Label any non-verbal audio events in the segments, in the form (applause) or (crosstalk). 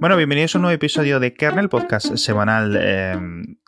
Bueno, bienvenidos a un nuevo episodio de Kernel, podcast semanal eh,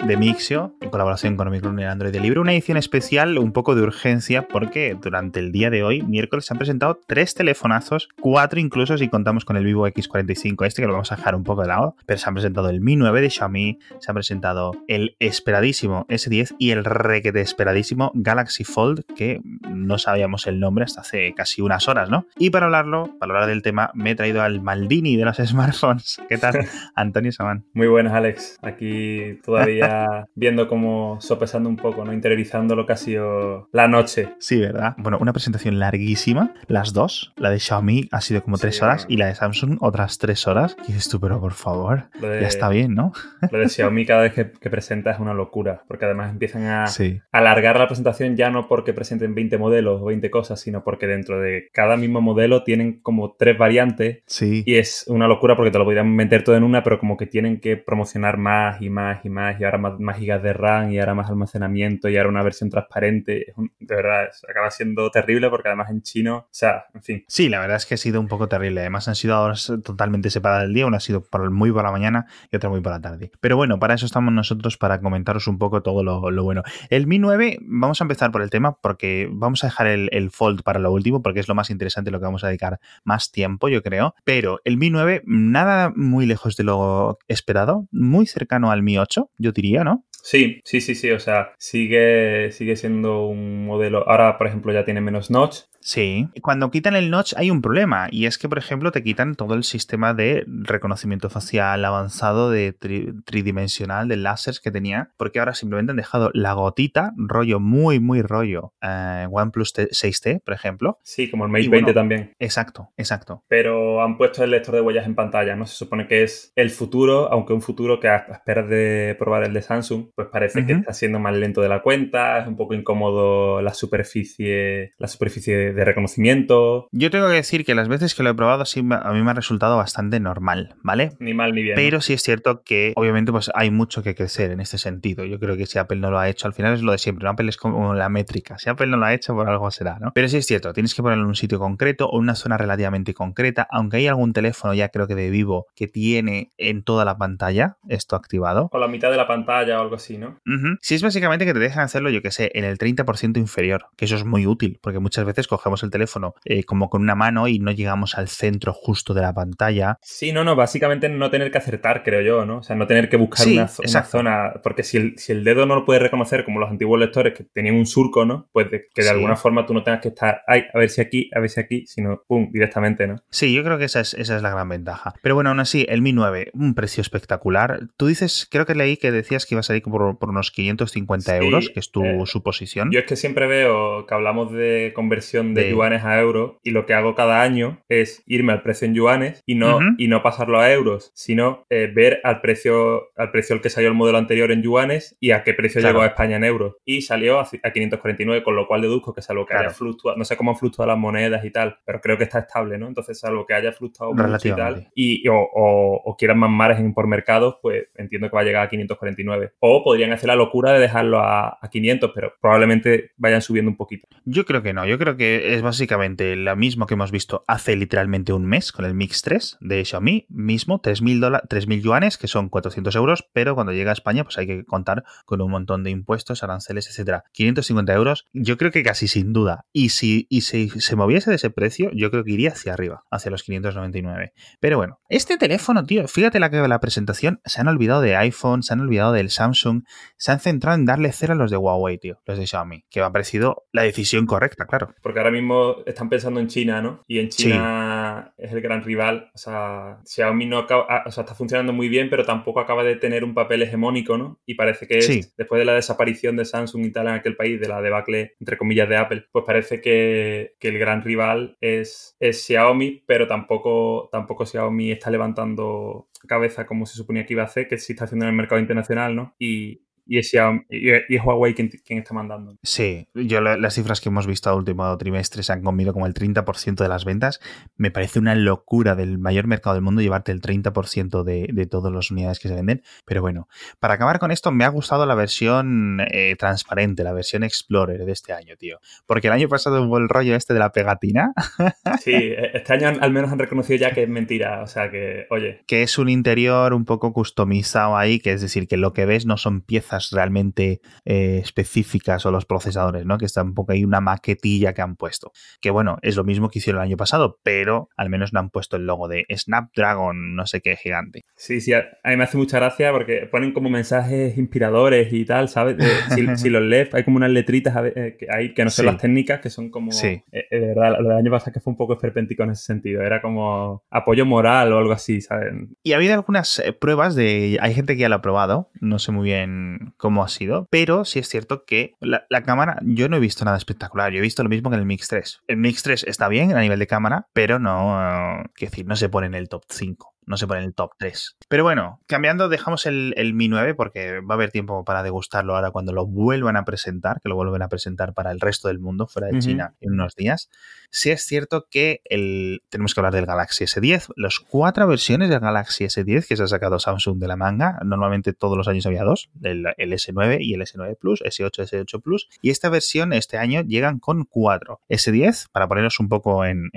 de Mixio, en colaboración con Omicron y Android de Libre. Una edición especial, un poco de urgencia, porque durante el día de hoy, miércoles, se han presentado tres telefonazos, cuatro incluso si contamos con el Vivo X45 este, que lo vamos a dejar un poco de lado, pero se han presentado el Mi 9 de Xiaomi, se han presentado el esperadísimo S10 y el requete esperadísimo Galaxy Fold, que no sabíamos el nombre hasta hace casi unas horas, ¿no? Y para hablarlo, para hablar del tema, me he traído al Maldini de los smartphones. ¿Qué tal, (laughs) Antonio Samán? Muy buenas, Alex. Aquí todavía (laughs) viendo cómo sopesando un poco, ¿no? Interiorizando lo que ha sido la noche. Sí, ¿verdad? Bueno, una presentación larguísima, las dos. La de Xiaomi ha sido como tres Sí, horas bueno. y la de Samsung otras tres horas. Y dices tú, pero por favor, de- ya está bien, ¿no? Lo de (laughs) Xiaomi cada vez que, que presenta es una locura, porque además empiezan a Sí. alargar la presentación ya no porque presenten 20 modelos o 20 cosas, sino porque dentro de cada mismo modelo tienen como tres variantes Sí. y es una locura porque te lo podrían meter todo en una, pero como que tienen que promocionar más y más y más y ahora más, gigas de RAM y ahora más almacenamiento y ahora una versión transparente. Es un- de verdad, acaba siendo terrible porque además en chino, o sea, en fin. Sí, la verdad es que ha sido un poco terrible. Además, han sido horas totalmente separadas del día. Una ha sido muy por la mañana y otra muy por la tarde. Pero bueno, para eso estamos nosotros, para comentaros un poco todo lo, lo bueno. El Mi 9, vamos a empezar por el tema porque vamos a dejar el, el Fold para lo último, porque es lo más interesante, lo que vamos a dedicar más tiempo, yo creo. Pero el Mi 9, nada muy lejos de lo esperado, muy cercano al Mi 8, yo diría, ¿no? Sí, sí, sí, sí, o sea, sigue, sigue siendo un modelo. Ahora, por ejemplo, ya tiene menos notch. Sí. Cuando quitan el notch hay un problema y es que, por ejemplo, te quitan todo el sistema de reconocimiento facial avanzado de tri- tridimensional de láseres que tenía, porque ahora simplemente han dejado la gotita, rollo muy, muy rollo, eh, OnePlus T- 6T, por ejemplo. Sí, como el Mate Y 20 bueno, también. Exacto, exacto. Pero han puesto el lector de huellas en pantalla, ¿no? Se supone que es el futuro, aunque un futuro que a esperas de probar el de Samsung, pues parece que está siendo más lento de la cuenta, es un poco incómodo la superficie, la superficie de reconocimiento. Yo tengo que decir que las veces que lo he probado sí a mí me ha resultado bastante normal, ¿vale? Ni mal ni bien. Pero sí es cierto que obviamente pues hay mucho que crecer en este sentido. Yo creo que si Apple no lo ha hecho, al final es lo de siempre. ¿no? Apple es como la métrica. Si Apple no lo ha hecho, por algo será, ¿no? Pero sí es cierto, tienes que ponerlo en un sitio concreto o una zona relativamente concreta, aunque hay algún teléfono ya creo que de vivo que tiene en toda la pantalla esto activado. O la mitad de la pantalla o algo así, ¿no? Ujú. Si es básicamente que te dejan hacerlo, yo que sé, en el 30% inferior, que eso es muy útil, porque muchas veces cogemos el teléfono eh, como con una mano y no llegamos al centro justo de la pantalla. Sí, no, no, básicamente no tener que acertar, creo yo, ¿no? O sea, no tener que buscar Sí, una, zona, porque si el, si el dedo no lo puede reconocer como los antiguos lectores que tenían un surco, ¿no? Pues de- que de Sí. alguna forma tú no tengas que estar, ay, a ver si aquí, a ver si aquí, sino, pum, directamente, ¿no? Sí, yo creo que esa es, esa es la gran ventaja. Pero bueno, aún así, el Mi 9, un precio espectacular. Tú dices, creo que leí que decías que iba a salir por, por unos 550 Sí, euros, que es tu eh, suposición. Yo es que siempre veo que hablamos de conversión de, De- yuanes a euros y lo que hago cada año es irme al precio en yuanes y no, y no pasarlo a euros, sino eh, ver al precio, al precio al que salió el modelo anterior en yuanes y a qué precio Claro. llegó a España en euros. Y salió a, a 549, con lo cual deduzco que salvo que Claro. haya fluctuado, no sé cómo han fluctuado las monedas y tal, pero creo que está estable, ¿no? Entonces, salvo que haya fluctuado mucho y tal, y, o, o- o quieran más margen por mercados, pues entiendo que va a llegar a 549. O podrían hacer la locura de dejarlo a, a 500, pero probablemente vayan subiendo un poquito. Yo creo que no, yo creo que es básicamente lo mismo que hemos visto hace literalmente un mes con el Mix 3 de Xiaomi, mismo 3.000 dola- 3.000 yuanes, que son 400 euros, pero cuando llega a España pues hay que contar con un montón de impuestos, aranceles, etcétera. 550 euros, yo creo que casi sin duda. Y si, y si se moviese de ese precio, yo creo que iría hacia arriba, hacia los 599. Pero bueno, este teléfono, tío, fíjate la que la presentación, se han olvidado de iPhone, se han olvidado del Samsung, se han centrado en darle cero a los de Huawei, tío, los de Xiaomi, que me ha parecido la decisión correcta, claro. Porque ahora mismo están pensando en China, ¿no? Y en China es el gran rival. O sea, Xiaomi no acaba, ah, o sea, está funcionando muy bien, pero tampoco acaba de tener un papel hegemónico, ¿no? Y parece que es, después de la desaparición de Samsung y tal en aquel país, de la debacle, entre comillas, de Apple, pues parece que, que el gran rival es, es Xiaomi, pero tampoco, tampoco Xiaomi está levantando cabeza como se suponía que iba a hacer, que sí está haciendo en el mercado internacional, ¿no? Y, y es, y, Huawei quien, está mandando. Sí, yo las cifras que hemos visto a último trimestre se han comido como el 30% de las ventas. Me parece una locura del mayor mercado del mundo llevarte el 30% de, de todas las unidades que se venden. Pero bueno, para acabar con esto, me ha gustado la versión eh, transparente, la versión Explorer de este año, tío. Porque el año pasado hubo el rollo este de la pegatina. (laughs) Sí, e, este año al menos han reconocido ya que es mentira. O sea que, oye. Que es un interior un poco customizado ahí, que es decir, que lo que ves no son piezas realmente eh, específicas o los procesadores, ¿no? Que está un poco ahí una maquetilla que han puesto. Que bueno, es lo mismo que hicieron el año pasado, pero al menos no han puesto el logo de Snapdragon, no sé qué gigante. Sí, sí, a mí me hace mucha gracia porque ponen como mensajes inspiradores y tal, ¿sabes? (laughs) si, los lees, hay como unas letritas eh, que hay que no son las técnicas, que son como. Sí. Eh, de verdad, lo del año pasado que fue un poco esperpéntico en ese sentido. Era como apoyo moral o algo así, ¿sabes? Y ha habido algunas pruebas de. Hay gente que ya lo ha probado, no sé muy bien cómo ha sido, pero sí es cierto que la, cámara, yo no he visto nada espectacular. Yo he visto lo mismo que en el Mix 3. El Mix 3 está bien a nivel de cámara, pero no, uh, decir, no se pone en el top 5 no se pone en el top 3. Pero bueno, cambiando, dejamos el, Mi 9 porque va a haber tiempo para degustarlo ahora cuando lo vuelvan a presentar, que lo vuelven a presentar para el resto del mundo, fuera de China, en unos días. Sí es cierto que el, tenemos que hablar del Galaxy S10, las cuatro versiones del Galaxy S10 que se ha sacado Samsung de la manga, normalmente todos los años había dos, el, S9 y el S9 Plus, S8, S8 Plus, y esta versión este año llegan con cuatro. S10, para ponernos un poco en,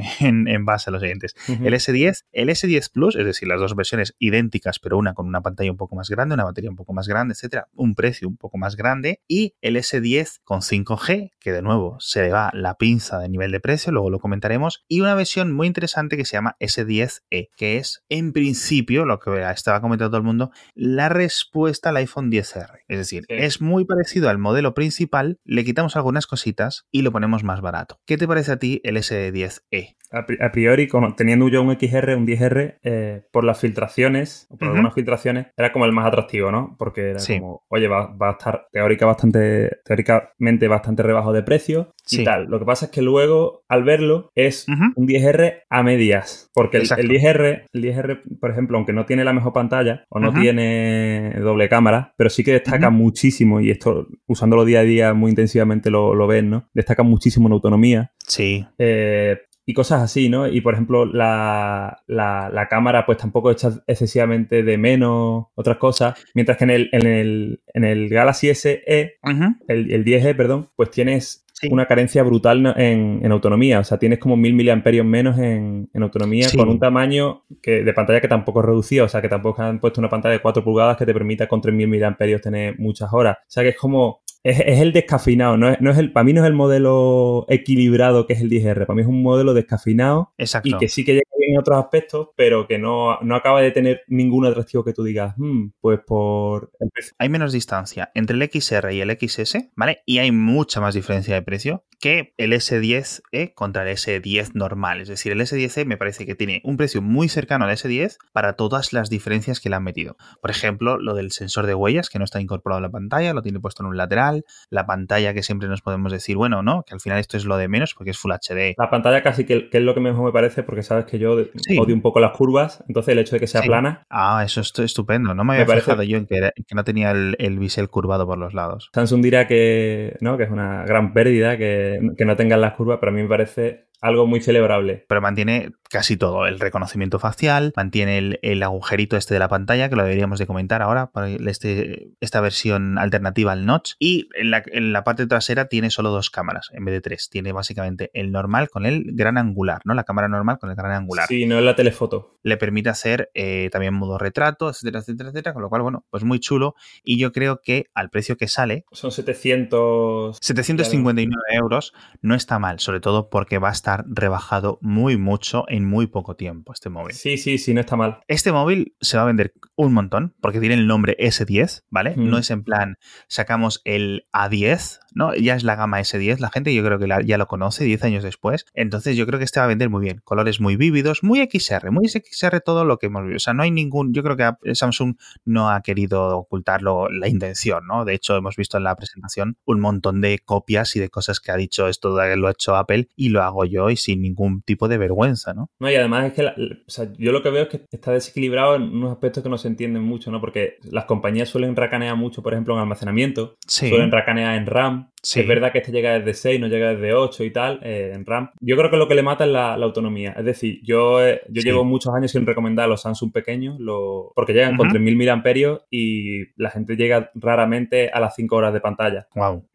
base a los siguientes, el S10, el S10 Plus, es decir, decir, las dos versiones idénticas, pero una con una pantalla un poco más grande, una batería un poco más grande, etcétera, un precio un poco más grande, y el S10 con 5G, que de nuevo se le va la pinza de nivel de precio, luego lo comentaremos, y una versión muy interesante que se llama S10e, que es en principio, lo que estaba comentando todo el mundo, la respuesta al iPhone 10R. Es decir, es muy parecido al modelo principal, le quitamos algunas cositas y lo ponemos más barato. ¿Qué te parece a ti el S10e? A priori, teniendo yo un XR, un 10R, eh, por las filtraciones, por algunas filtraciones, era como el más atractivo, ¿no? Porque era como, oye, va, a estar teórica bastante, teóricamente bastante rebajo de precio y tal. Lo que pasa es que luego, al verlo, es un 10R a medias. Porque el, 10R, el 10R, por ejemplo, aunque no tiene la mejor pantalla o no tiene doble cámara, pero sí que destaca muchísimo, y esto usándolo día a día muy intensivamente lo, lo ven, ¿no? Destaca muchísimo en autonomía. Sí. Eh, y cosas así, ¿no? Y por ejemplo, la, la, cámara pues tampoco echa excesivamente de menos otras cosas, mientras que en el, en el, en el Galaxy SE, el, el 10E, perdón, pues tienes una carencia brutal en, en, autonomía, o sea, tienes como mil miliamperios menos en, en autonomía con un tamaño que, de pantalla que tampoco es reducido, o sea, que tampoco han puesto una pantalla de 4 pulgadas que te permita con 3000 miliamperios tener muchas horas. O sea, que es como es, el descafeinado, no es, no es, el, para mí no es el modelo equilibrado que es el 10R, para mí es un modelo descafeinado Exacto. y que sí que llega en otros aspectos, pero que no, no acaba de tener ningún atractivo que tú digas, hmm, pues por... Hay menos distancia entre el XR y el XS, ¿vale? Y hay mucha más diferencia de precio que el S10e contra el S10 normal. Es decir, el S10e me parece que tiene un precio muy cercano al S10 para todas las diferencias que le han metido. Por ejemplo, lo del sensor de huellas, que no está incorporado en la pantalla, lo tiene puesto en un lateral, la pantalla que siempre nos podemos decir, bueno, no, que al final esto es lo de menos porque es Full HD. La pantalla casi que, es lo que mejor me parece porque sabes que yo odio un poco las curvas, entonces el hecho de que sea plana. Ah, eso es estupendo. No me había fijado yo en que, no tenía el, bisel curvado por los lados. Samsung dirá que, ¿no? que es una gran pérdida que, que no tengan las curvas, pero a mí me parece algo muy celebrable. Pero mantiene casi todo, el reconocimiento facial, mantiene el, agujerito este de la pantalla, que lo deberíamos de comentar ahora, para este, esta versión alternativa al notch, y en la, en la, parte trasera tiene solo dos cámaras, en vez de tres. Tiene básicamente el normal con el gran angular, ¿no? La cámara normal con el gran angular. Sí, no es la telefoto. Le permite hacer eh, también modo retrato, etcétera, etcétera, etcétera, con lo cual, bueno, pues muy chulo, y yo creo que al precio que sale... Son 700... 759 euros, no está mal, sobre todo porque va a estar rebajado muy mucho en muy poco tiempo este móvil. Sí, sí, sí, no está mal. Este móvil se va a vender un montón porque tiene el nombre S10, ¿vale? No es en plan, sacamos el A10, ¿no? Ya es la gama S10, la gente yo creo que ya lo conoce 10 años después. Entonces yo creo que este va a vender muy bien. Colores muy vívidos, muy XR, muy XR todo lo que hemos visto. O sea, no hay ningún, yo creo que Samsung no ha querido ocultarlo la intención, ¿no? De hecho, hemos visto en la presentación un montón de copias y de cosas que ha dicho esto lo ha hecho Apple y lo hago yo y sin ningún tipo de vergüenza, ¿no? No, y además es que o sea, yo lo que veo es que está desequilibrado en unos aspectos que no se entienden mucho, ¿no? Porque las compañías suelen racanear mucho, por ejemplo, en almacenamiento, Sí. suelen racanear en RAM. Sí. Es verdad que este llega desde 6, no llega desde 8 y tal, eh, en RAM. Yo creo que lo que le mata es la, la autonomía. Es decir, yo, eh, yo Sí. llevo muchos años sin recomendar los Samsung pequeños, lo- porque llegan con Ujú. 3.000 mAh y la gente llega raramente a las 5 horas de pantalla. Wow.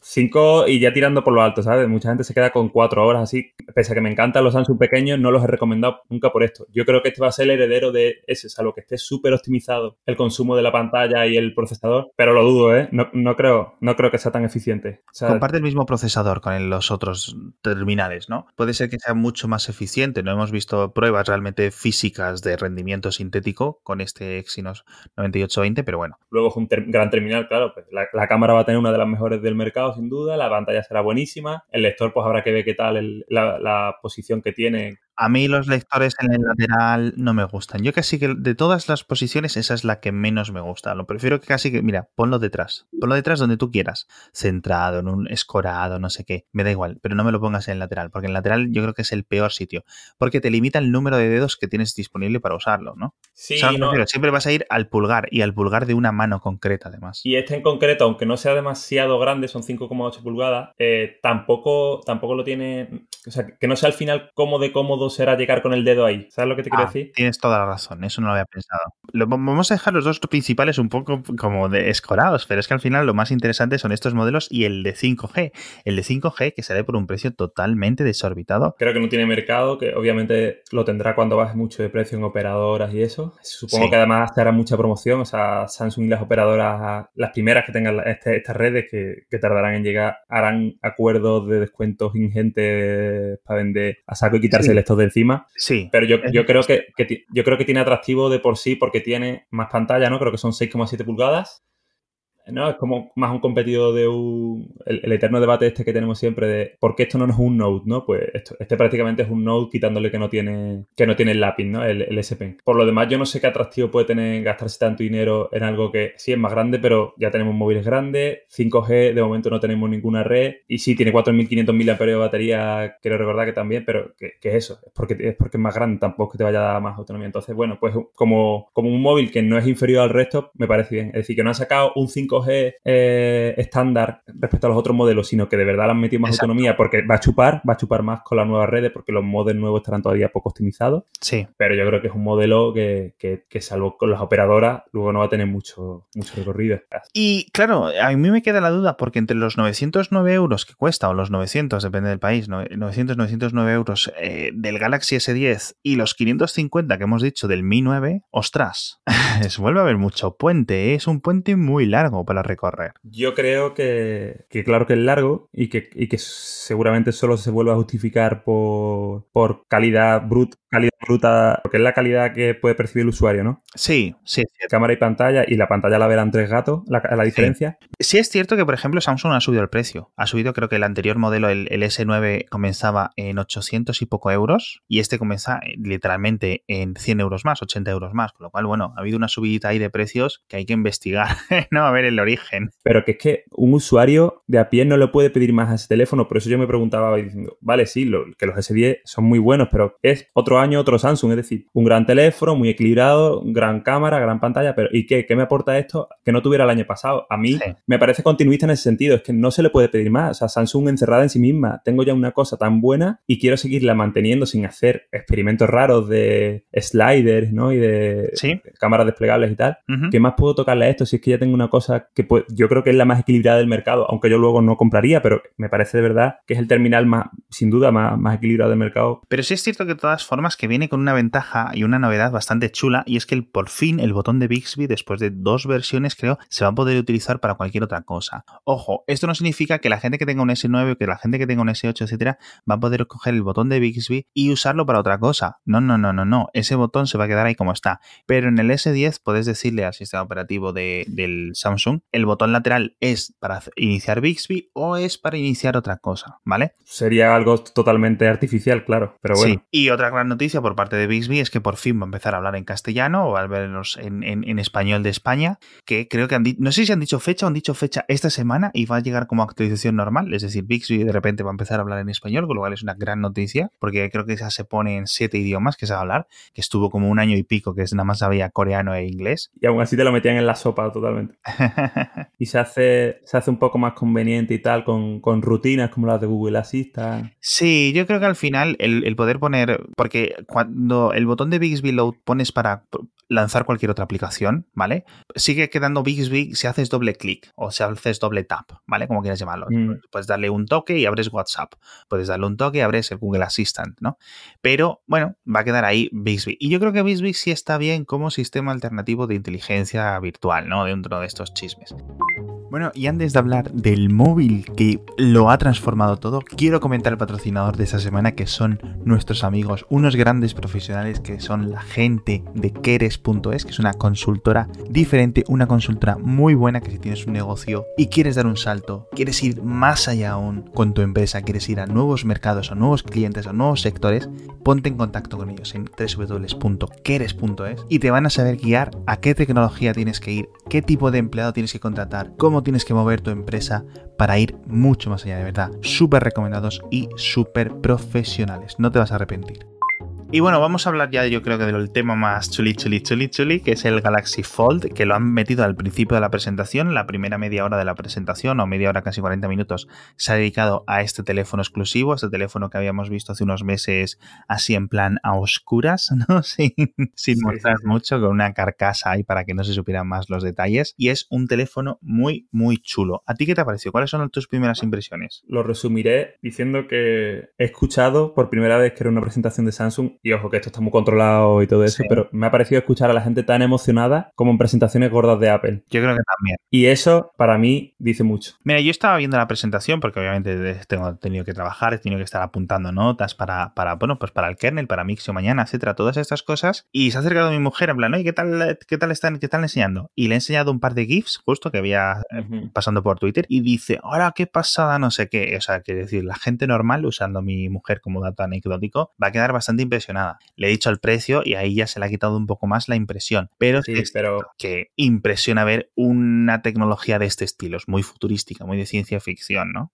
5 y ya tirando por lo alto, ¿sabes? Mucha gente se queda con 4 horas así. Pese a que me encantan los Samsung pequeños, no los he recomendado nunca por esto. Yo creo que este va a ser el heredero de ese, salvo que esté súper optimizado el consumo de la pantalla y el procesador, pero lo dudo, ¿eh? No, no creo, no creo que sea tan eficiente. O sea, Comparte el mismo procesador con los otros terminales, ¿no? Puede ser que sea mucho más eficiente. No hemos visto pruebas realmente físicas de rendimiento sintético con este Exynos 9820, pero bueno. Luego es un ter- gran terminal, claro. Pues la, la cámara va a tener una de las mejores del mercado, sin duda. La pantalla será buenísima. El lector, pues habrá que ver qué tal el- la, la posición que tiene. A mí los lectores en el lateral no me gustan. Yo casi que de todas las posiciones esa es la que menos me gusta. Lo prefiero que casi que, mira, ponlo detrás. Ponlo detrás donde tú quieras. Centrado, en un escorado, no sé qué. Me da igual, pero no me lo pongas en el lateral, porque en el lateral yo creo que es el peor sitio. Porque te limita el número de dedos que tienes disponible para usarlo, ¿no? Sí, O sea, no, siempre vas a ir al pulgar y al pulgar de una mano concreta, además. Y este en concreto, aunque no sea demasiado grande, son 5,8 pulgadas, eh, tampoco, tampoco lo tiene. O sea, que no sea al final cómodo de cómodo será llegar con el dedo ahí. ¿Sabes lo que te quiero Ah, decir? Tienes toda la razón, eso no lo había pensado. Lo, vamos a dejar los dos principales un poco como de escorados, pero es que al final lo más interesante son estos modelos y el de 5G. El de 5G que sale por un precio totalmente desorbitado. Creo que no tiene mercado, que obviamente lo tendrá cuando baje mucho de precio en operadoras y eso. Supongo Sí. que además se hará mucha promoción, o sea, Samsung y las operadoras, las primeras que tengan este- estas redes que, que tardarán en llegar, harán acuerdos de descuentos ingentes para vender a saco y quitarse Sí. el de encima. Sí. Pero yo, yo creo que, que yo creo que tiene atractivo de por sí porque tiene más pantalla, ¿no? Creo que son 6,7 pulgadas. ¿No? Es como más un competidor de un. El, eterno debate este que tenemos siempre de por qué esto no es un Note, ¿no? Pues esto, este prácticamente es un Note quitándole que no tiene, que no tiene el lápiz, ¿no? El, el S Pen. Por lo demás, yo no sé qué atractivo puede tener gastarse tanto dinero en algo que sí es más grande, pero ya tenemos móviles grandes. 5G, de momento no tenemos ninguna red. Y sí, tiene 4.500 mAh de batería, quiero recordar que también, pero que, que es eso, es porque, es porque es más grande, tampoco que te vaya a dar más autonomía. Entonces, bueno, pues como, como un móvil que no es inferior al resto, me parece bien. Es decir, que no han sacado un 5G eh, estándar respecto a los otros modelos, sino que de verdad le han metido más Exacto. autonomía porque va a chupar, va a chupar más con las nuevas redes porque los modelos nuevos estarán todavía poco optimizados. Sí. Pero yo creo que es un modelo que, que, que salvo con las operadoras, luego no va a tener mucho, mucho recorrido. Y claro, a mí me queda la duda porque entre los 909 euros que cuesta, o los 900, depende del país, no- 900, 909 euros eh, del Galaxy S10 y los 550 que hemos dicho del Mi 9, ostras, (laughs) vuelve a haber mucho puente, ¿eh? es un puente muy largo para recorrer. Yo creo que, que claro que es largo y que, y que seguramente solo se vuelve a justificar por, por calidad bruta, calidad bruta, porque es la calidad que puede percibir el usuario, ¿no? Sí, sí. Cámara y pantalla, y la pantalla la verán tres gatos, la, la diferencia. Sí es cierto que, por ejemplo, Samsung ha subido el precio. Ha subido, creo que el anterior modelo, el, el S9, comenzaba en 800 y poco euros y este comienza eh, literalmente en 100 euros más, 80 euros más. Con lo cual, bueno, ha habido una subidita ahí de precios que hay que investigar, (laughs) ¿no? A ver el origen. Pero que es que un usuario de a pie no le puede pedir más a ese teléfono. Por eso yo me preguntaba hoy diciendo, vale, sí, lo- que los S10 son muy buenos, pero es otro año, otro Samsung. Es decir, un gran teléfono, muy equilibrado, gran cámara, gran pantalla. Pero ¿y qué? ¿Qué me aporta esto que no tuviera el año pasado? A mí Sí. me parece continuista en ese sentido. Es que no se le puede pedir más. O sea, Samsung encerrada en sí misma. Tengo ya una cosa tan buena y quiero seguirla manteniendo sin hacer experimentos raros de sliders, ¿no? Y de Sí. cámaras desplegables y tal. ¿Qué más puedo tocarle a esto si es que ya tengo una cosa que pues, yo creo que es la más equilibrada del mercado, aunque yo luego no compraría, pero me parece de verdad que es el terminal más, sin duda, más, más equilibrado del mercado. Pero sí es cierto que de todas formas que viene con una ventaja y una novedad bastante chula y es que el- por fin el botón de Bixby después de dos versiones creo se va a poder utilizar para cualquier otra cosa. Ojo, esto no significa que la gente que tenga un S9 o que la gente que tenga un S8 etcétera va a poder coger el botón de Bixby y usarlo para otra cosa. No, no, no, no, no. Ese botón se va a quedar ahí como está. Pero en el S10 puedes decirle al sistema operativo de- del Samsung Samsung, el botón lateral es para iniciar Bixby o es para iniciar otra cosa, ¿vale? Sería algo totalmente artificial, claro, pero bueno. Sí. Y otra gran noticia por parte de Bixby es que por fin va a empezar a hablar en castellano o al menos en, en, español de España, que creo que han dicho, no sé si han dicho fecha o han dicho fecha esta semana y va a llegar como actualización normal, es decir, Bixby de repente va a empezar a hablar en español, con lo cual es una gran noticia, porque creo que ya se pone en siete idiomas que se va a hablar, que estuvo como un año y pico que nada más había coreano e inglés. Y aún así te lo metían en la sopa totalmente. (laughs) (laughs) y se hace, se hace un poco más conveniente y tal con, con rutinas como las de Google Assistant. Sí, yo creo que al final el, el poder poner, porque cuando el botón de Bixby lo pones para lanzar cualquier otra aplicación, ¿vale? Sigue quedando Bixby si haces doble clic o si haces doble tap, ¿vale? Como quieras llamarlo. Mm. Puedes darle un toque y abres WhatsApp. Puedes darle un toque y abres el Google Assistant, ¿no? Pero bueno, va a quedar ahí Bixby. Y yo creo que Bixby sí está bien como sistema alternativo de inteligencia virtual, ¿no? Dentro de estos seis meses. Bueno, y antes de hablar del móvil que lo ha transformado todo, quiero comentar el patrocinador de esta semana que son nuestros amigos, unos grandes profesionales que son la gente de Keres.es, que es una consultora diferente, una consultora muy buena que si tienes un negocio y quieres dar un salto, quieres ir más allá aún con tu empresa, quieres ir a nuevos mercados, a nuevos clientes, a nuevos sectores, ponte en contacto con ellos en www.keres.es y te van a saber guiar a qué tecnología tienes que ir, qué tipo de empleado tienes que contratar, cómo tienes que mover tu empresa para ir mucho más allá, de verdad. Súper recomendados y súper profesionales. No te vas a arrepentir. Y bueno, vamos a hablar ya yo creo que del tema más chuli, chuli, chuli, chuli, que es el Galaxy Fold, que lo han metido al principio de la presentación, la primera media hora de la presentación, o media hora, casi 40 minutos, se ha dedicado a este teléfono exclusivo, este teléfono que habíamos visto hace unos meses así en plan a oscuras, (laughs) ¿no? Sin, sin mostrar mucho, con una carcasa ahí para que no se supieran más los detalles. Y es un teléfono muy, muy chulo. ¿A ti qué te ha parecido? ¿Cuáles son tus primeras impresiones? Lo resumiré diciendo que he escuchado por primera vez que era una presentación de Samsung y ojo que esto está muy controlado y todo eso, pero me ha parecido escuchar a la gente tan emocionada como en presentaciones gordas de Apple. Yo creo que también. Y eso para mí dice mucho. Mira, yo estaba viendo la presentación porque obviamente tengo tenido que trabajar, he tenido que estar apuntando notas para, para bueno, pues para el kernel, para Mixio mañana, etcétera, todas estas cosas. Y se ha acercado mi mujer en plan, oye, ¿qué tal, qué tal están, qué están enseñando? Y le he enseñado un par de GIFs justo que había eh, pasando por Twitter y dice, ahora qué pasada, no sé qué. O sea, quiere decir, la gente normal usando a mi mujer como dato anecdótico va a quedar bastante impresionada. Le he dicho el precio y ahí ya se le ha quitado un poco más la impresión. Pero sí, es que impresiona ver una tecnología de este estilo. Es muy futurística, muy de ciencia ficción, ¿no?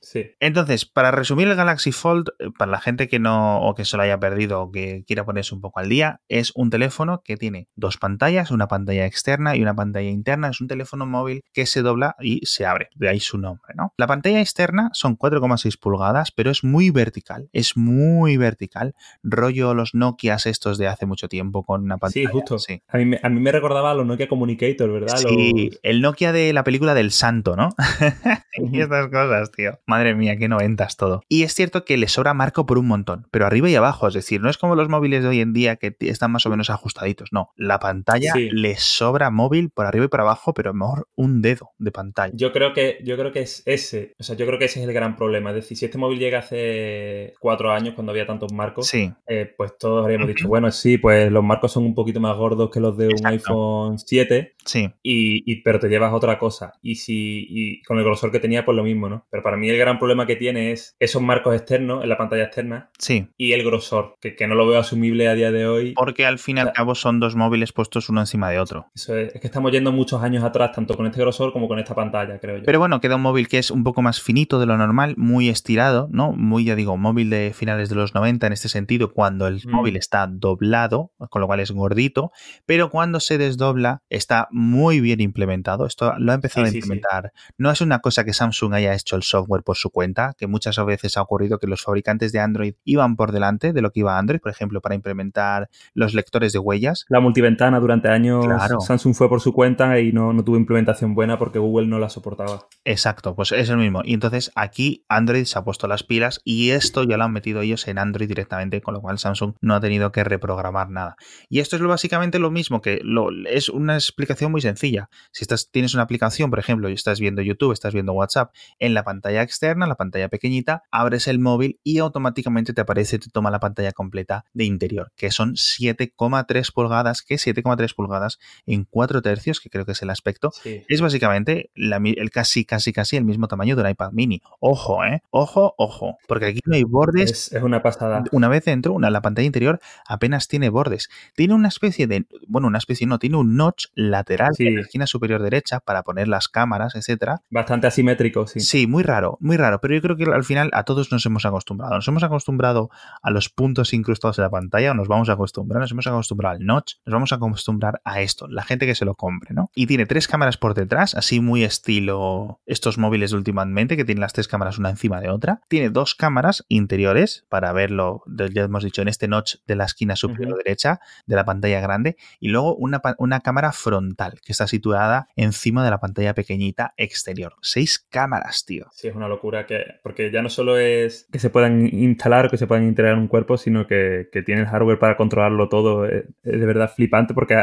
Sí. Entonces, para resumir el Galaxy Fold, eh, para la gente que no, o que se lo haya perdido o que quiera ponerse un poco al día, es un teléfono que tiene dos pantallas, una pantalla externa y una pantalla interna. Es un teléfono móvil que se dobla y se abre. De ahí su nombre, ¿no? La pantalla externa son 4,6 pulgadas, pero es muy vertical. Es muy vertical. Rollo los Nokia estos de hace mucho tiempo con una pantalla. Sí, justo. Sí. A, mí, a mí me recordaba a los Nokia Communicator, ¿verdad? Sí, el Nokia de la película del Santo, ¿no? (laughs) y estas cosas, tío. Madre mía, qué noventas todo. Y es cierto que le sobra marco por un montón, pero arriba y abajo, es decir, no es como los móviles de hoy en día que están más o menos ajustaditos, no. La pantalla le sobra móvil por arriba y por abajo, pero mejor un dedo de pantalla. Yo creo que, yo creo que es ese, o sea, yo creo que ese es el gran problema. Es decir, si este móvil llega hace cuatro años cuando había tantos marcos, sí. Eh, pues todos habríamos dicho, bueno, sí, pues los marcos son un poquito más gordos que los de un iPhone 7. Sí. Y, pero te llevas otra cosa. Y si y con el grosor que tenía, pues lo mismo, ¿no? Pero para mí el gran problema que tiene es esos marcos externos en la pantalla externa. Sí. Y el grosor, que, no lo veo asumible a día de hoy. Porque al fin y al cabo son dos móviles puestos uno encima de otro. Eso es, es que estamos yendo muchos años atrás, tanto con este grosor como con esta pantalla, creo yo. Pero bueno, queda un móvil que es un poco más finito de lo normal, muy estirado, ¿no? Muy, ya digo, móvil de finales de los 90 en este sentido, cuando el mm. móvil está doblado, con lo cual es gordito, pero cuando se desdobla está muy bien implementado. Esto lo ha empezado a implementar. No es una cosa que Samsung haya hecho el software por su cuenta, que muchas veces ha ocurrido que los fabricantes de Android iban por delante de lo que iba Android, por ejemplo, para implementar los lectores de huellas. La multiventana durante años Samsung fue por su cuenta y no, no tuvo implementación buena porque Google no la soportaba. Exacto, pues es el mismo. Y entonces aquí Android se ha puesto las pilas y esto ya lo han metido ellos en Android directamente, con lo cual cual Samsung no ha tenido que reprogramar nada. Y esto es básicamente lo mismo que lo, es una explicación muy sencilla. Si estás, tienes una aplicación, por ejemplo, y estás viendo YouTube, estás viendo WhatsApp, en la pantalla externa, la pantalla pequeñita, abres el móvil y automáticamente te aparece, te toma la pantalla completa de interior, que son 7,3 pulgadas, que 7,3 pulgadas en 4 tercios, que creo que es el aspecto. Es básicamente el casi, casi, casi el mismo tamaño de un iPad mini. Ojo, ¿eh? Ojo, ojo, porque aquí no hay bordes. Es, una pasada. Una vez dentro, una, la pantalla interior apenas tiene bordes. Tiene una especie de, bueno, una especie no, tiene un notch lateral en la esquina superior derecha para poner las cámaras, etcétera. Bastante asimétrico, sí. Sí, muy raro, muy raro, pero yo creo que al final a todos nos hemos acostumbrado. Nos hemos acostumbrado a los puntos incrustados en la pantalla, o nos vamos a acostumbrar, nos hemos acostumbrado al notch, nos vamos a acostumbrar a esto, la gente que se lo compre, ¿no? Y tiene tres cámaras por detrás, así muy estilo estos móviles de últimamente, que tienen las tres cámaras una encima de otra. Tiene dos cámaras interiores para verlo, ya hemos dicho, en este notch de la esquina superior derecha de la pantalla grande, y luego una, una cámara frontal que está situada encima de la pantalla pequeñita exterior. Seis cámaras, tío. Sí, es una locura que, porque ya no solo es que se puedan instalar o que se puedan integrar en un cuerpo, sino que, que tienen hardware para controlarlo todo. Es, de verdad flipante porque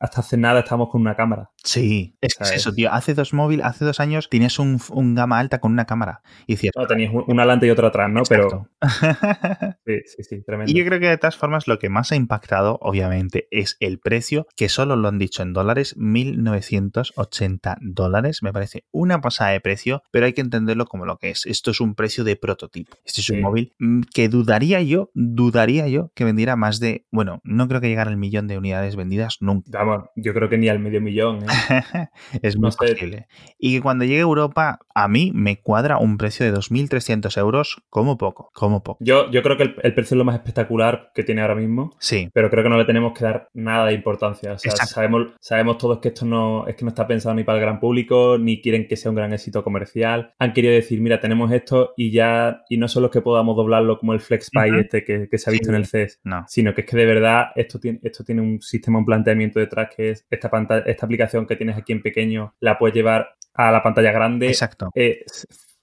hasta hace nada estamos con una cámara. Sí, es, eso, tío. Hace dos móviles, hace dos años tenías un, un, gama alta con una cámara. Y no, tenías una delante y otra atrás, ¿no? Pero. (laughs) sí, sí, sí, tremendo. Y yo creo que de todas formas lo que más ha impactado, obviamente, es el precio, que solo lo han dicho en dólares, 1.980 dólares. Me parece una pasada de precio, pero hay que entenderlo como lo que es. Esto es un precio de prototipo. Este es un móvil mm, que dudaría yo, dudaría yo que vendiera más de, bueno, no creo que llegara al millón de unidades vendidas nunca. Vamos, yo creo que ni al medio millón. ¿eh? (laughs) es muy posible. Y que cuando llegue a Europa, a mí me cuadra un precio de 2.300 euros como poco, como poco. Yo, yo creo que el, precio es lo más espectacular que tiene ahora mismo. Sí. Pero creo que no le tenemos que dar nada de importancia. O sea, sabemos, sabemos todos que esto no es que no está pensado ni para el gran público, ni quieren que sea un gran éxito comercial. Han querido decir, mira, tenemos esto y ya, y no solo que podamos doblarlo como el FlexPy este que, se ha visto en el CES, no. sino que es que de verdad esto tiene, esto tiene un sistema, un planteamiento detrás que es esta pantalla, esta aplicación que tienes aquí en pequeño, la puedes llevar a la pantalla grande. Exacto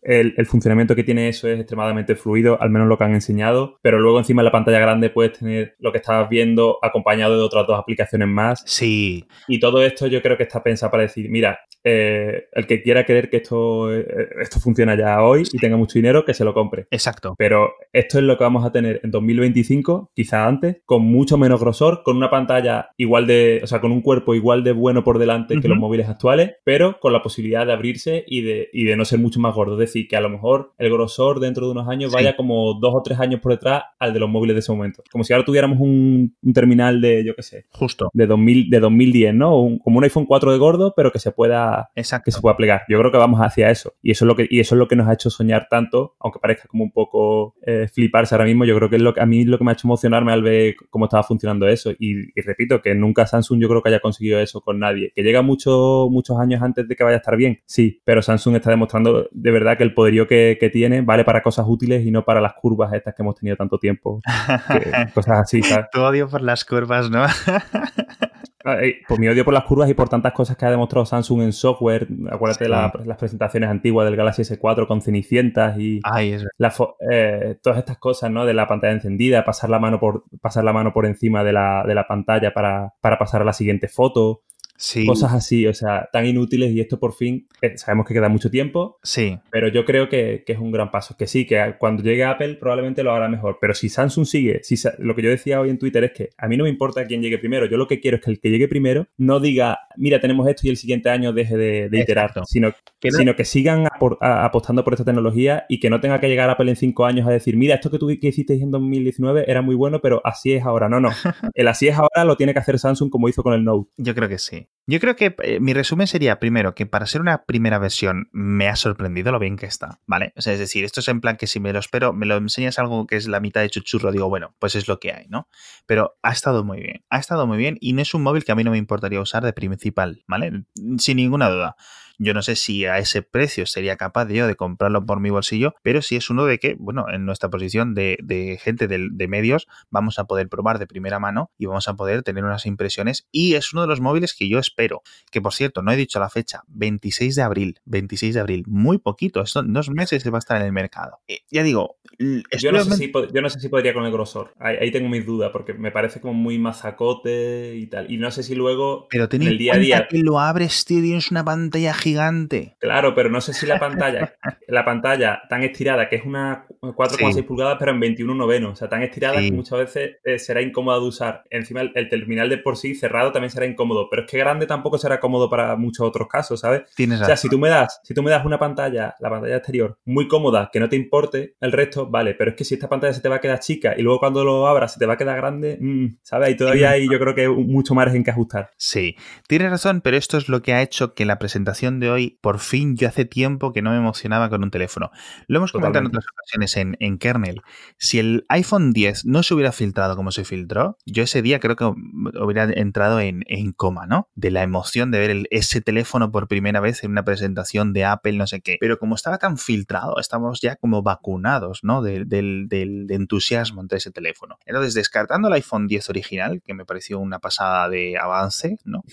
el, funcionamiento que tiene eso es extremadamente fluido, al menos lo que han enseñado, pero luego encima de la pantalla grande puedes tener lo que estabas viendo acompañado de otras dos aplicaciones más. Sí. Y todo esto yo creo que está pensado para decir, mira, eh, el que quiera creer que esto, eh, esto funciona ya hoy y tenga mucho dinero, que se lo compre. Exacto. Pero esto es lo que vamos a tener en 2025, quizá antes, con mucho menos grosor, con una pantalla igual de, o sea, con un cuerpo igual de bueno por delante que los móviles actuales, pero con la posibilidad de abrirse y de, y de no ser mucho más gordo. Es decir, que a lo mejor el grosor dentro de unos años vaya como dos o tres años por detrás al de los móviles de ese momento. Como si ahora tuviéramos un, terminal de, yo qué sé, justo de, 2000, de 2010, ¿no? como un iPhone 4 de gordo, pero que se pueda que se pueda plegar. Yo creo que vamos hacia eso. Y eso es lo que, y eso es lo que nos ha hecho soñar tanto, aunque parezca como un poco eh, fliparse ahora mismo. Yo creo que es lo que a mí lo que me ha hecho emocionarme al ver cómo estaba funcionando eso. Y, repito, que nunca Samsung yo creo que haya conseguido eso con nadie. Que llega muchos muchos años antes de que vaya a estar bien, sí, pero Samsung está demostrando de verdad que el poderío que, tiene vale para cosas útiles y no para las curvas estas que hemos tenido tanto tiempo. (laughs) cosas así, ¿sabes? Tu odio por las curvas, ¿no? (laughs) por mi odio por las curvas y por tantas cosas que ha demostrado Samsung en software. Acuérdate de las presentaciones antiguas del Galaxy S4 con cenicientas y eh, todas estas cosas, ¿no? De la pantalla encendida, pasar la mano por, pasar la mano por encima de la, de la pantalla para, para pasar a la siguiente foto. Cosas así, o sea, tan inútiles y esto por fin, eh, sabemos que queda mucho tiempo. Sí. Pero yo creo que, es un gran paso. Que sí, que cuando llegue Apple probablemente lo hará mejor. Pero si Samsung sigue, si lo que yo decía hoy en Twitter es que a mí no me importa quién llegue primero. Yo lo que quiero es que el que llegue primero no diga, mira, tenemos esto y el siguiente año deje de, iterar, sino que, sino que sigan apostando por esta tecnología y que no tenga que llegar Apple en cinco años a decir, mira, esto que tú que hiciste en 2019 era muy bueno, pero así es ahora. No, no. (laughs) El así es ahora lo tiene que hacer Samsung como hizo con el Note. Yo creo que sí. Yo creo que eh, mi resumen sería, primero, que para ser una primera versión me ha sorprendido lo bien que está, ¿vale? O sea, es decir, esto es en plan que si me lo espero, me lo enseñas algo que es la mitad de chuchurro, digo, bueno, pues es lo que hay, ¿no? Pero ha estado muy bien, ha estado muy bien y no es un móvil que a mí no me importaría usar de principal, ¿vale? Sin ninguna duda. Yo no sé si a ese precio sería capaz yo de comprarlo por mi bolsillo, pero sí es uno de que, bueno, en nuestra posición de, gente de, de, medios vamos a poder probar de primera mano y vamos a poder tener unas impresiones y es uno de los móviles que yo espero, que por cierto, no he dicho la fecha, 26 de abril, 26 de abril, muy poquito, esto en dos meses se va a estar en el mercado. Eh, ya digo, yo no, sé si, yo no, sé si, podría con el grosor, ahí, tengo mis dudas porque me parece como muy mazacote y tal, y no sé si luego pero en el día a día... que lo abres, tío, tienes una pantalla gigante. Claro, pero no sé si la pantalla, (laughs) la pantalla tan estirada, que es una 4,6 pulgadas, pero en 21 noveno, o sea, tan estirada que muchas veces eh, será incómoda de usar. Encima el, terminal de por sí cerrado también será incómodo, pero es que grande tampoco será cómodo para muchos otros casos, ¿sabes? Tienes o sea, si tú me das, si tú me das una pantalla, la pantalla exterior, muy cómoda, que no te importe el resto, vale, pero es que si esta pantalla se te va a quedar chica y luego cuando lo abras se te va a quedar grande, mm, ¿sabes? Ahí todavía hay yo creo que mucho margen que ajustar. Sí, tienes razón, pero esto es lo que ha hecho que la presentación de hoy, por fin, yo hace tiempo que no me emocionaba con un teléfono. Lo hemos comentado en otras ocasiones en, en kernel. Si el iPhone 10 no se hubiera filtrado como se filtró, yo ese día creo que hubiera entrado en, coma, ¿no? De la emoción de ver ese teléfono por primera vez en una presentación de Apple, no sé qué. Pero como estaba tan filtrado, estamos ya como vacunados, ¿no? del, del, entusiasmo entre ese teléfono. Entonces, descartando el iPhone 10 original, que me pareció una pasada de avance, ¿no?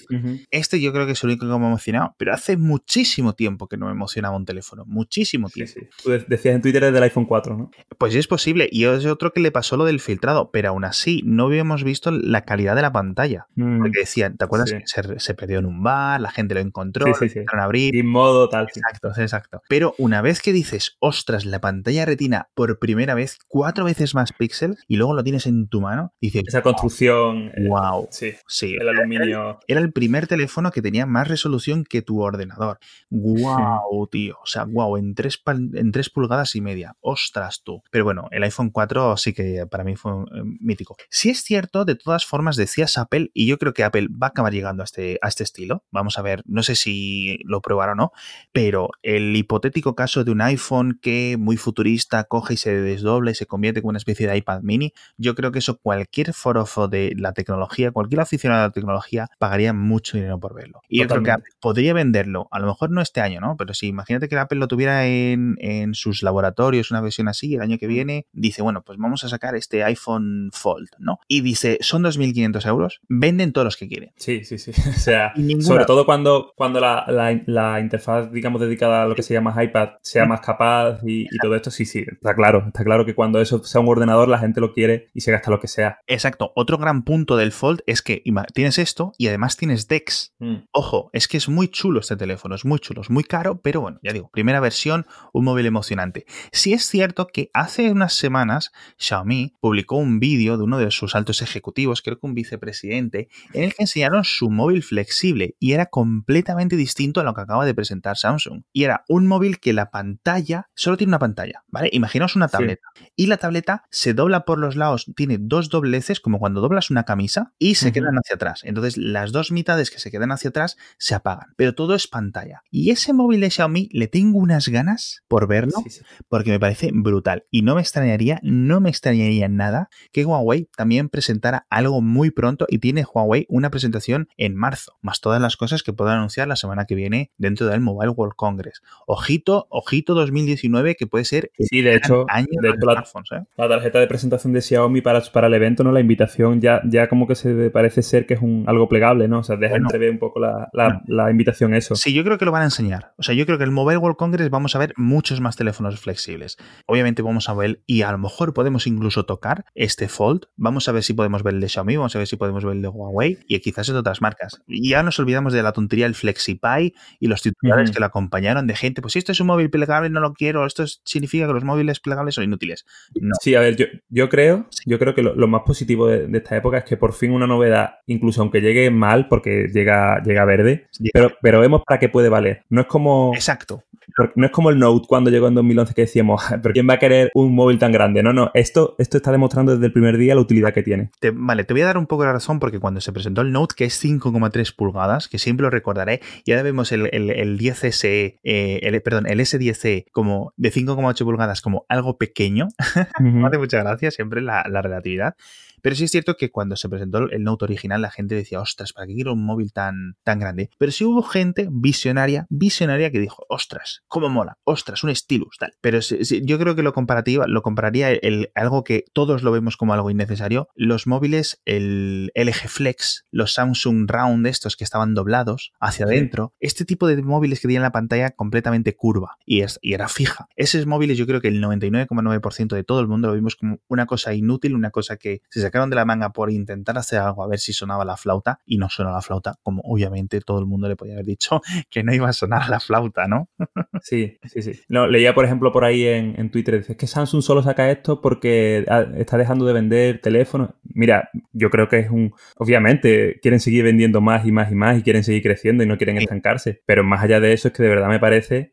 Este yo creo que es el único que me ha emocionado, pero hace muchísimo tiempo que no me emocionaba un teléfono, muchísimo tiempo. decías en Twitter del iPhone 4, ¿no? Pues es posible, y es otro que le pasó lo del filtrado, pero aún así no habíamos visto la calidad de la pantalla. Mm. Porque decían, ¿te acuerdas que se, perdió en un bar, la gente lo encontró, lo empezaron a abrir? Sin modo tal. Exacto, exacto. Pero una vez que dices, ostras, la pantalla retina por primera vez, cuatro veces más píxeles, y luego lo tienes en tu mano, dices... Esa construcción... Wow. Eh, sí, el aluminio... Era, el primer teléfono que tenía más resolución que tu ordenador. Wow, tío. O sea, wow, en tres, en tres pulgadas y media. Ostras tú. Pero bueno, el iPhone 4 sí que para mí fue eh, mítico. Si es cierto, de todas formas, decías Apple, y yo creo que Apple va a acabar llegando a este, a este estilo. Vamos a ver, no sé si lo probará o no, pero el hipotético caso de un iPhone que muy futurista coge y se desdobla y se convierte en una especie de iPad mini, yo creo que eso cualquier forofo de la tecnología, cualquier aficionado a la tecnología, pagaría mucho dinero por verlo. Y yo creo que podría venderlo, a lo mejor no este año, ¿no? Pero si imagínate que Apple lo tuviera en, en sus laboratorios, una versión así, el año que viene, dice, bueno, pues vamos a sacar este iPhone Fold, ¿no? Y dice, son 2.500 euros, venden todos los que quieren. Sí, sí, sí. (laughs) O sea, sobre todo cuando, cuando la, la, interfaz, digamos, dedicada a lo que se llama iPad sea más capaz y, todo esto, sí, sí, está claro. Está claro que cuando eso sea un ordenador, la gente lo quiere y se gasta lo que sea. Exacto. Otro gran punto del Fold es que tienes esto y además tienes DeX. Mm. Ojo, es que es muy chulo este teléfono, es muy chulo, es muy caro, pero bueno, ya digo, primera versión, un móvil emocionante. Si es cierto que hace unas semanas Xiaomi publicó un vídeo de uno de sus altos ejecutivos, creo que un vicepresidente, en el que enseñaron su móvil flexible y era completamente distinto a lo que acaba de presentar Samsung. Y era un móvil que la pantalla solo tiene una pantalla, ¿vale? Imaginaos una tableta. Y la tableta se dobla por los lados, tiene dos dobleces, como cuando doblas una camisa, y se quedan hacia atrás. Entonces, las dos mitades que se quedan hacia atrás se apagan, pero todo es pantalla. Y ese móvil de Xiaomi le tengo unas ganas por verlo, porque me parece brutal. Y no me extrañaría, no me extrañaría nada que Huawei también presentara algo muy pronto y tiene Huawei una presentación en marzo, más todas las cosas que puedan anunciar la semana que viene dentro del Mobile World Congress. Ojito, ojito 2019 que puede ser sí, de hecho, año de, la, ¿eh? la, tarjeta de presentación de Xiaomi para, para el evento, no la invitación ya, ya como que se parece ser que es un algo plegable, ¿no? O sea, deja entrever un poco la, la, invitación eso. Sí, yo creo que lo van a enseñar. O sea, yo creo que el Mobile World Congress vamos a ver muchos más teléfonos flexibles. Obviamente vamos a ver y a lo mejor podemos incluso tocar este Fold. Vamos a ver si podemos ver el de Xiaomi, vamos a ver si podemos ver el de Huawei y quizás de otras marcas. Y ya nos olvidamos de la tontería el FlexiPi y los titulares que lo acompañaron de gente, pues si esto es un móvil plegable no lo quiero, esto significa que los móviles plegables son inútiles. Sí, a ver, yo, yo creo, yo creo que lo, más positivo de, esta época es que por fin una novedad, incluso aunque llegue mal, porque llega, llega verde, pero, pero vemos para qué puede valer. No es como... Exacto. No es como el Note cuando llegó en 2011 que decíamos, pero ¿quién va a querer un móvil tan grande? No, no, esto, esto está demostrando desde el primer día la utilidad que tiene. vale, te voy a dar un poco la razón porque cuando se presentó el Note, que es 5,3 pulgadas, que siempre lo recordaré, y ahora vemos el, el, 10SE, eh, el, perdón, el S10e como de 5,8 pulgadas como algo pequeño, (laughs) me hace mucha gracia siempre la, la relatividad. Pero sí es cierto que cuando se presentó el Note original, la gente decía, ostras, ¿para qué quiero un móvil tan, tan grande? Pero sí hubo gente visionaria, visionaria que dijo, ostras, cómo mola, ostras, un stylus, tal. Pero yo creo que lo comparativa, lo compararía el, algo que todos lo vemos como algo innecesario, los móviles, el LG Flex, los Samsung Round estos que estaban doblados hacia adentro, este tipo de móviles que tenían la pantalla completamente curva y, es, y era fija. Esos móviles yo creo que el 99,9% de todo el mundo lo vimos como una cosa inútil, una cosa que se sacaron de la manga por intentar hacer algo a ver si sonaba la flauta y no sonó la flauta, como obviamente todo el mundo le podía haber dicho (laughs) que no iba a sonar la flauta, ¿no? (laughs) Sí, sí, sí. No, leía, por ejemplo, por ahí en, en Twitter, dice que Samsung solo saca esto porque está dejando de vender teléfonos. Mira, yo creo que es un... Obviamente, quieren seguir vendiendo más y más y más y quieren seguir creciendo y no quieren estancarse, pero más allá de eso es que de verdad me parece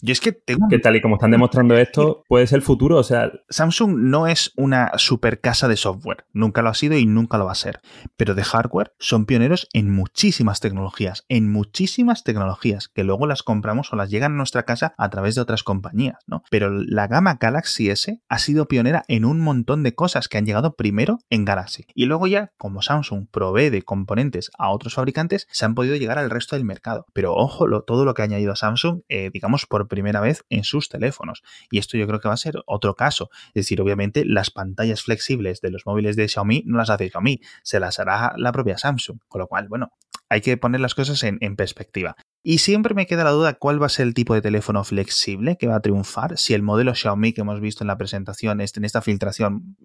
yo es que tengo... Que tal y como están demostrando (laughs) esto, puede ser el futuro, o sea... Samsung no es una super casa de software, nunca lo ha sido y nunca lo va a ser, pero de hardware son pioneros en muchísimas tecnologías, en muchísimas tecnologías, que luego las compramos o las llegan a nuestra casa a través de otras compañías, ¿no? Pero la gama Galaxy S ha sido pionera en un montón de cosas que han llegado primero en Galaxy. Y luego ya, como Samsung provee de componentes a otros fabricantes, se han podido llegar al resto del mercado. Pero ojo, todo lo que ha añadido Samsung, eh, digamos, por primera vez en sus teléfonos. Y esto yo creo que va a ser otro caso. Es decir, obviamente las pantallas flexibles de los móviles de Xiaomi no las hace Xiaomi, se las hará la propia Samsung. Con lo cual, bueno, hay que poner las cosas en, en, perspectiva. Y siempre me queda la duda cuál va a ser el tipo de teléfono flexible que va a triunfar, si el modelo Xiaomi que hemos visto en la presentación, este, en esta filtración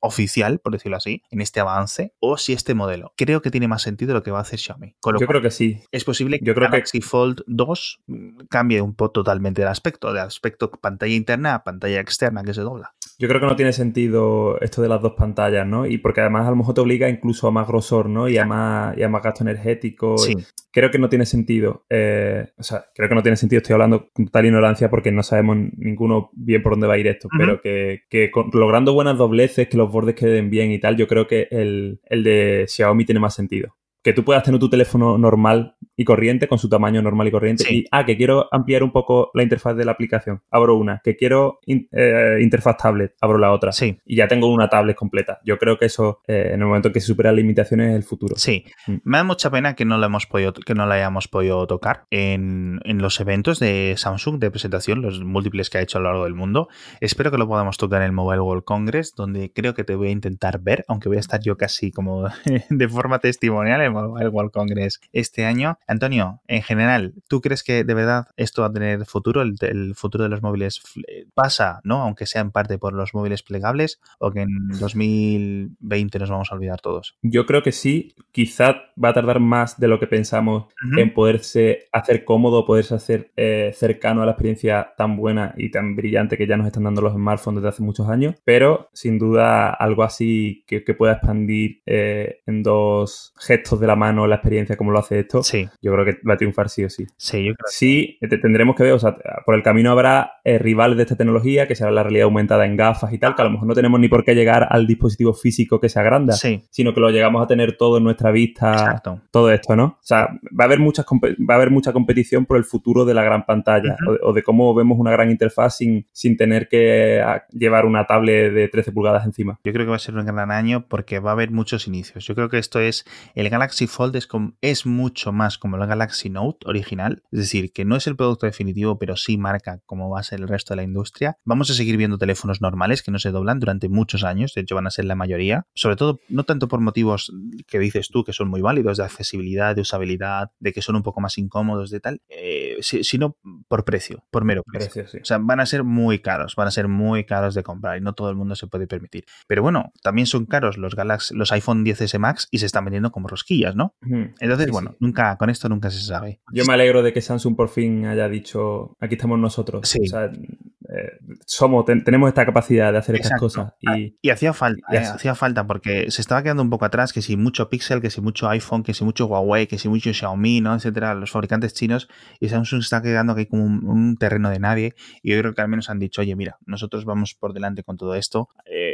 oficial, por decirlo así, en este avance, o si este modelo. Creo que tiene más sentido lo que va a hacer Xiaomi. Yo creo que sí. Es posible que Yo creo Galaxy que... Fold 2 cambie un poco totalmente el aspecto, de aspecto pantalla interna a pantalla externa que se dobla. Yo creo que no tiene sentido esto de las dos pantallas, ¿no? Y porque además a lo mejor te obliga incluso a más grosor, ¿no? Y a más, y a más gasto energético. Sí. Creo que no tiene sentido. Eh, o sea, creo que no tiene sentido. Estoy hablando con total ignorancia porque no sabemos ninguno bien por dónde va a ir esto. Pero que, que con, logrando buenas dobleces, que los bordes queden bien y tal, yo creo que el, el de Xiaomi tiene más sentido que tú puedas tener tu teléfono normal y corriente, con su tamaño normal y corriente, sí. y, ah, que quiero ampliar un poco la interfaz de la aplicación, abro una, que quiero in, eh, interfaz tablet, abro la otra, sí. y ya tengo una tablet completa. Yo creo que eso, eh, en el momento que se superan limitaciones, es el futuro. Sí, mm. me da mucha pena que no la, hemos podido, que no la hayamos podido tocar en, en, los eventos de Samsung de presentación, los múltiples que ha hecho a lo largo del mundo. Espero que lo podamos tocar en el Mobile World Congress, donde creo que te voy a intentar ver, aunque voy a estar yo casi como (laughs) de forma testimonial en Mobile World Congress este año. Antonio, en general, ¿tú crees que de verdad esto va a tener futuro? ¿El, el futuro de los móviles pasa, ¿no? Aunque sea en parte por los móviles plegables, o que en 2020 nos vamos a olvidar todos. Yo creo que sí. Quizá va a tardar más de lo que pensamos uh -huh. en poderse hacer cómodo, poderse hacer eh, cercano a la experiencia tan buena y tan brillante que ya nos están dando los smartphones desde hace muchos años. Pero sin duda algo así que, que pueda expandir eh, en dos gestos de la mano la experiencia como lo hace esto, sí. Yo creo que va a triunfar sí o sí. Sí, yo creo sí te tendremos que ver, o sea, por el camino habrá eh, rivales de esta tecnología, que será la realidad aumentada en gafas y tal, que a lo mejor no tenemos ni por qué llegar al dispositivo físico que se agranda, sí. sino que lo llegamos a tener todo en nuestra vista, Exacto. todo esto, ¿no? O sea, va a haber muchas va a haber mucha competición por el futuro de la gran pantalla uh -huh. o, de cómo vemos una gran interfaz sin, sin tener que llevar una tablet de 13 pulgadas encima. Yo creo que va a ser un gran año porque va a haber muchos inicios. Yo creo que esto es el Galaxy Fold es, como, es mucho más como el Galaxy Note original, es decir, que no es el producto definitivo, pero sí marca cómo va a ser el resto de la industria. Vamos a seguir viendo teléfonos normales que no se doblan durante muchos años, de hecho van a ser la mayoría, sobre todo no tanto por motivos que dices tú que son muy válidos de accesibilidad, de usabilidad, de que son un poco más incómodos, de tal, eh, sino por precio, por mero precio. precio sí. O sea, van a ser muy caros, van a ser muy caros de comprar y no todo el mundo se puede permitir. Pero bueno, también son caros los Galaxy, los iPhone 10S Max y se están vendiendo como rosquillas, ¿no? Entonces, sí, bueno, sí. nunca, con esto nunca se sabe. Yo me alegro de que Samsung por fin haya dicho, aquí estamos nosotros. Sí. O sea, eh, somos, ten, tenemos esta capacidad de hacer Exacto. estas cosas. Y, y hacía falta, eh, hacía falta porque se estaba quedando un poco atrás, que si mucho Pixel, que si mucho iPhone, que si mucho Huawei, que si mucho Xiaomi, ¿no? etcétera, los fabricantes chinos, y Samsung está quedando aquí como un, un, terreno de nadie, y yo creo que al menos han dicho, oye, mira, nosotros vamos por delante con todo esto, eh,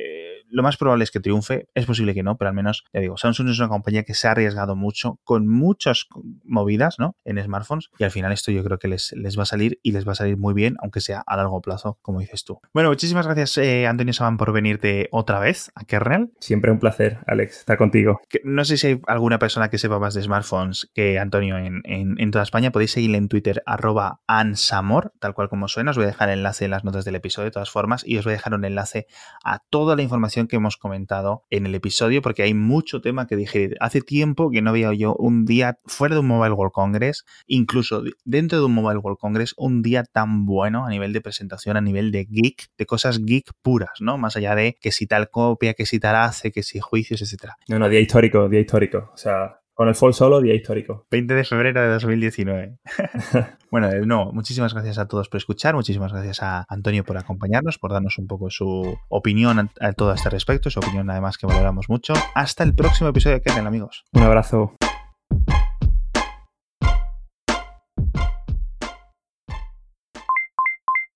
lo más probable es que triunfe, es posible que no, pero al menos, ya digo, Samsung es una compañía que se ha arriesgado mucho con muchas movidas, ¿no? En smartphones y al final esto yo creo que les, les va a salir y les va a salir muy bien, aunque sea a largo plazo, como dices tú. Bueno, muchísimas gracias, eh, Antonio Saban, por venirte otra vez a Kernel. Siempre un placer, Alex, estar contigo. no sé si hay alguna persona que sepa más de smartphones que Antonio en, en, toda España. Podéis seguirle en Twitter, arroba ansamor, tal cual como suena. Os voy a dejar el enlace en las notas del episodio de todas formas y os voy a dejar un enlace a toda la información que hemos comentado en el episodio porque hay mucho tema que dije. Hace tiempo que no había yo un día fuera de un Mobile World Congress, incluso dentro de un Mobile World Congress, un día tan bueno a nivel de presentación, a nivel de geek, de cosas geek puras, ¿no? Más allá de que si tal copia, que si tal hace, que si juicios, etcétera. No, no, día histórico, día histórico. O sea, con el Fall Solo, día histórico. 20 de febrero de 2019. (laughs) bueno, no, muchísimas gracias a todos por escuchar, muchísimas gracias a Antonio por acompañarnos, por darnos un poco su opinión a todo este respecto, su opinión además que valoramos mucho. Hasta el próximo episodio de Kernel, amigos. Un abrazo.